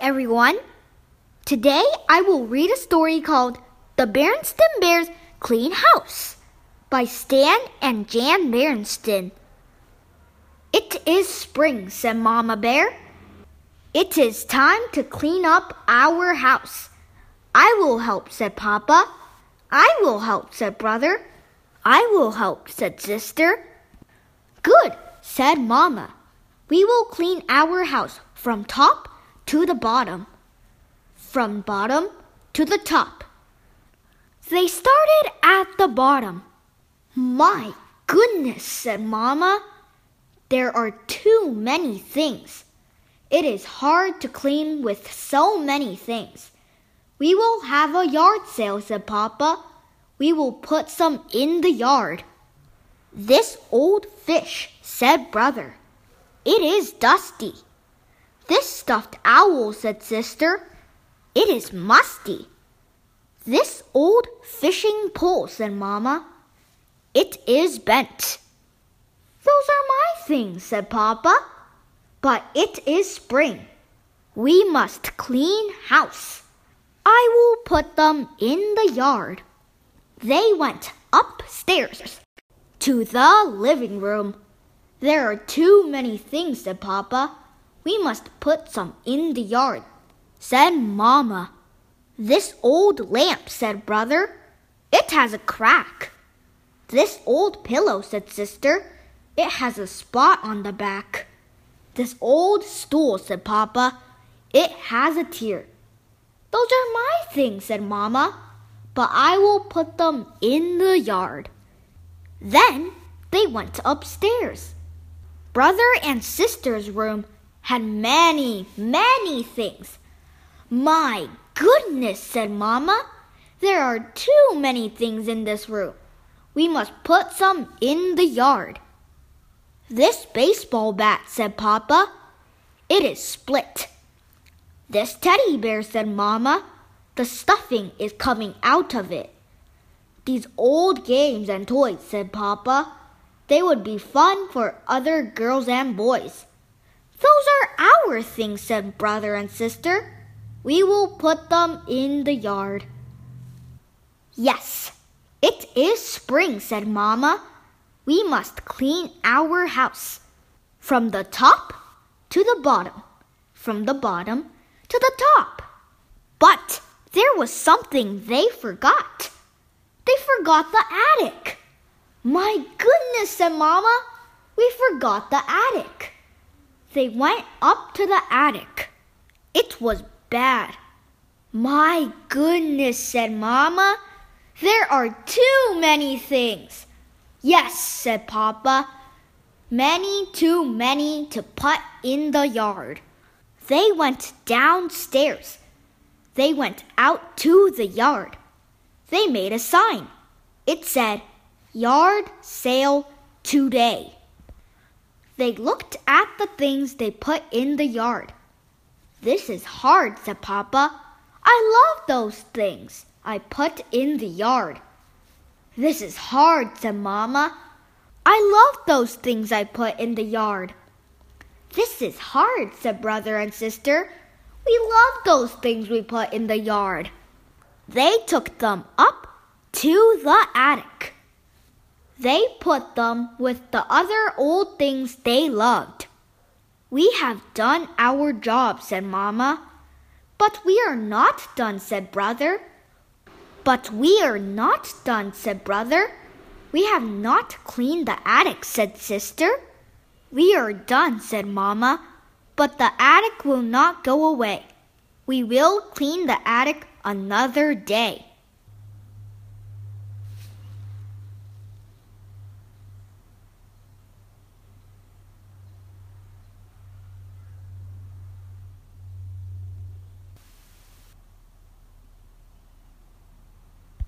everyone. Today I will read a story called The Berenstain Bears Clean House by Stan and Jan Berenstain. It is spring, said Mama Bear. It is time to clean up our house. I will help, said Papa. I will help, said Brother. I will help, said Sister. Good, said Mama. We will clean our house from top to the bottom, from bottom to the top. They started at the bottom. My goodness, said Mama. There are too many things. It is hard to clean with so many things. We will have a yard sale, said Papa. We will put some in the yard. This old fish, said Brother. It is dusty. This stuffed owl, said Sister. It is musty. This old fishing pole, said Mama. It is bent. Those are my things, said Papa. But it is spring. We must clean house. I will put them in the yard. They went upstairs to the living room. There are too many things, said Papa. We must put some in the yard, said Mama. This old lamp, said Brother. It has a crack. This old pillow, said Sister. It has a spot on the back. This old stool, said Papa. It has a tear. Those are my things, said Mama, but I will put them in the yard. Then they went upstairs. Brother and sister's room had many, many things. My goodness, said Mama. There are too many things in this room. We must put some in the yard. This baseball bat, said Papa. It is split. This teddy bear, said Mama. The stuffing is coming out of it. These old games and toys, said Papa. They would be fun for other girls and boys. Those are our things, said brother and sister. We will put them in the yard. Yes, it is spring, said Mama. We must clean our house from the top to the bottom, from the bottom to the top. But there was something they forgot. They forgot the attic. My goodness, said Mama, we forgot the attic. They went up to the attic. It was bad. My goodness, said Mama, there are too many things. Yes, said Papa, many too many to put in the yard. They went downstairs. They went out to the yard. They made a sign. It said, Yard sale today. They looked at the things they put in the yard. This is hard, said Papa. I love those things I put in the yard. This is hard, said Mama. I love those things I put in the yard. This is hard, said brother and sister. We love those things we put in the yard. They took them up to the attic. They put them with the other old things they loved. We have done our job, said Mama. But we are not done, said Brother. But we are not done, said Brother. We have not cleaned the attic, said Sister. We are done, said Mama. But the attic will not go away. We will clean the attic another day.